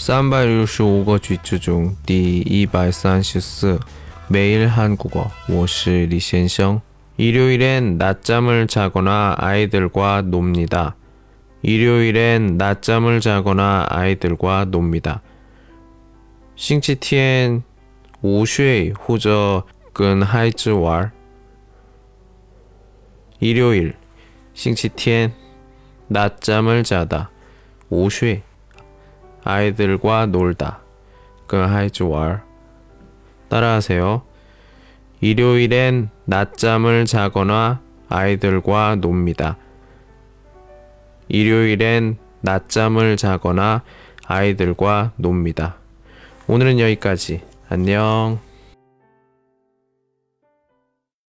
三百六十五个句子中第一百三十四 매일 한국어 我是李先生 일요일엔 낮잠을 자거나 아이들과 놉니다. 일요일엔 낮잠을 자거나 아이들과 놉니다. 星期天午睡或者跟孩子玩。 일요일 星期天 낮잠을 자다 午睡 아이들과 놀다. 그하이즈왈 따라하세요. 일요일엔 낮잠을 자거나 아이들과 놉니다. 일요일엔 낮잠을 자거나 아이들과 놉니다. 오늘은 여기까지. 안녕.